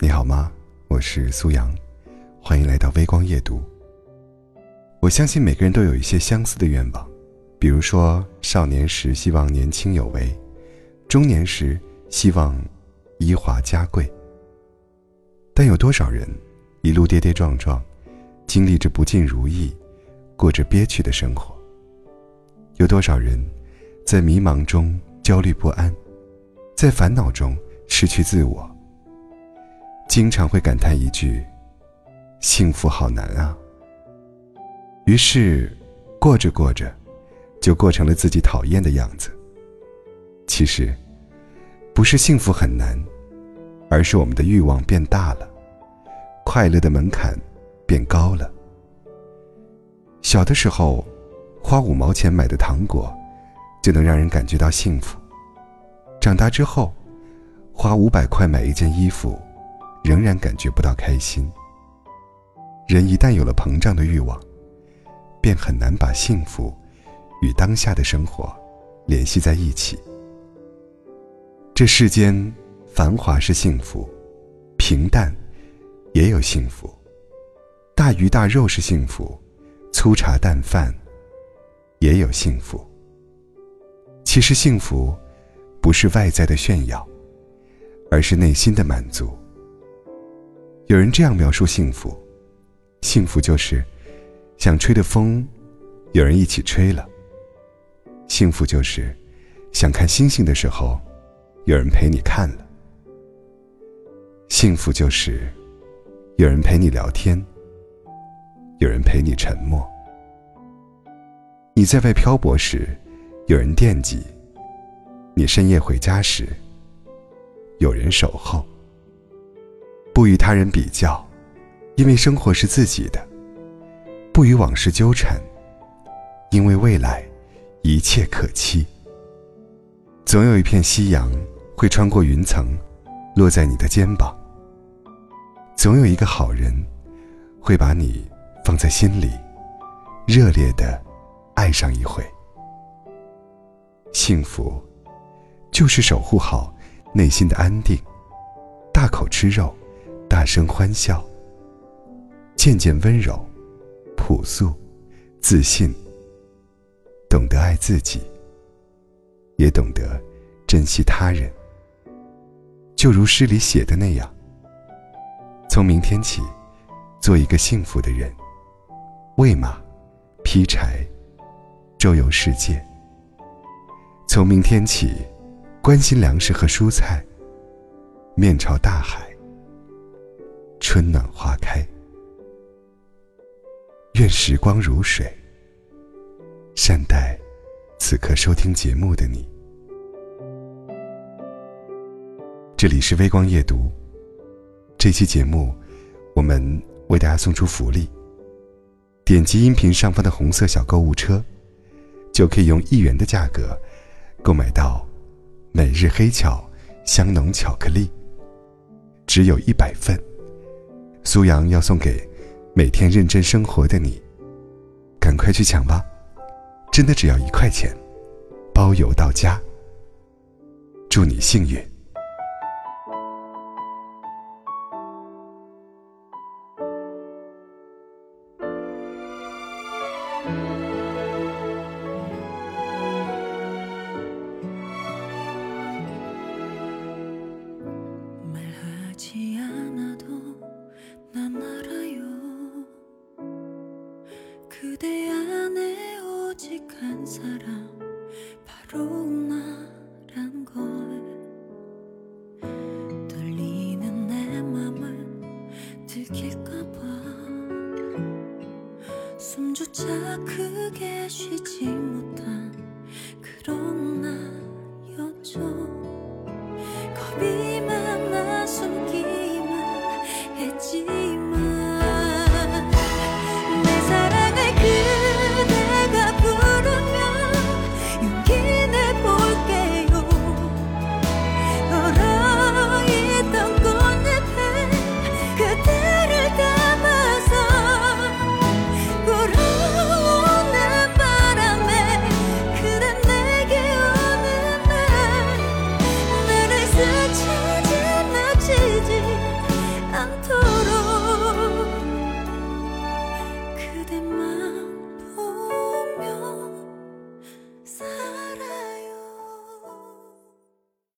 你好吗？我是苏阳，欢迎来到微光夜读。我相信每个人都有一些相似的愿望，比如说少年时希望年轻有为，中年时希望衣华家贵。但有多少人一路跌跌撞撞，经历着不尽如意，过着憋屈的生活？有多少人在迷茫中焦虑不安，在烦恼中失去自我？经常会感叹一句：“幸福好难啊。”于是，过着过着，就过成了自己讨厌的样子。其实，不是幸福很难。而是我们的欲望变大了，快乐的门槛变高了。小的时候，花五毛钱买的糖果，就能让人感觉到幸福；长大之后，花五百块买一件衣服，仍然感觉不到开心。人一旦有了膨胀的欲望，便很难把幸福与当下的生活联系在一起。这世间。繁华是幸福，平淡也有幸福；大鱼大肉是幸福，粗茶淡饭也有幸福。其实幸福不是外在的炫耀，而是内心的满足。有人这样描述幸福：幸福就是想吹的风，有人一起吹了；幸福就是想看星星的时候，有人陪你看了。幸福就是有人陪你聊天，有人陪你沉默。你在外漂泊时，有人惦记；你深夜回家时，有人守候。不与他人比较，因为生活是自己的；不与往事纠缠，因为未来一切可期。总有一片夕阳会穿过云层。落在你的肩膀，总有一个好人，会把你放在心里，热烈的爱上一回。幸福，就是守护好内心的安定，大口吃肉，大声欢笑，渐渐温柔，朴素，自信，懂得爱自己，也懂得珍惜他人。就如诗里写的那样，从明天起，做一个幸福的人，喂马，劈柴，周游世界。从明天起，关心粮食和蔬菜，面朝大海，春暖花开。愿时光如水，善待此刻收听节目的你。这里是微光夜读，这期节目我们为大家送出福利。点击音频上方的红色小购物车，就可以用一元的价格购买到每日黑巧香浓巧克力，只有一百份。苏阳要送给每天认真生活的你，赶快去抢吧！真的只要一块钱，包邮到家。祝你幸运！ 그대 안에 오직 한 사람 바로 나란 걸. 떨리는 내 맘을 들킬까봐. 숨조차 크게 쉬지 못해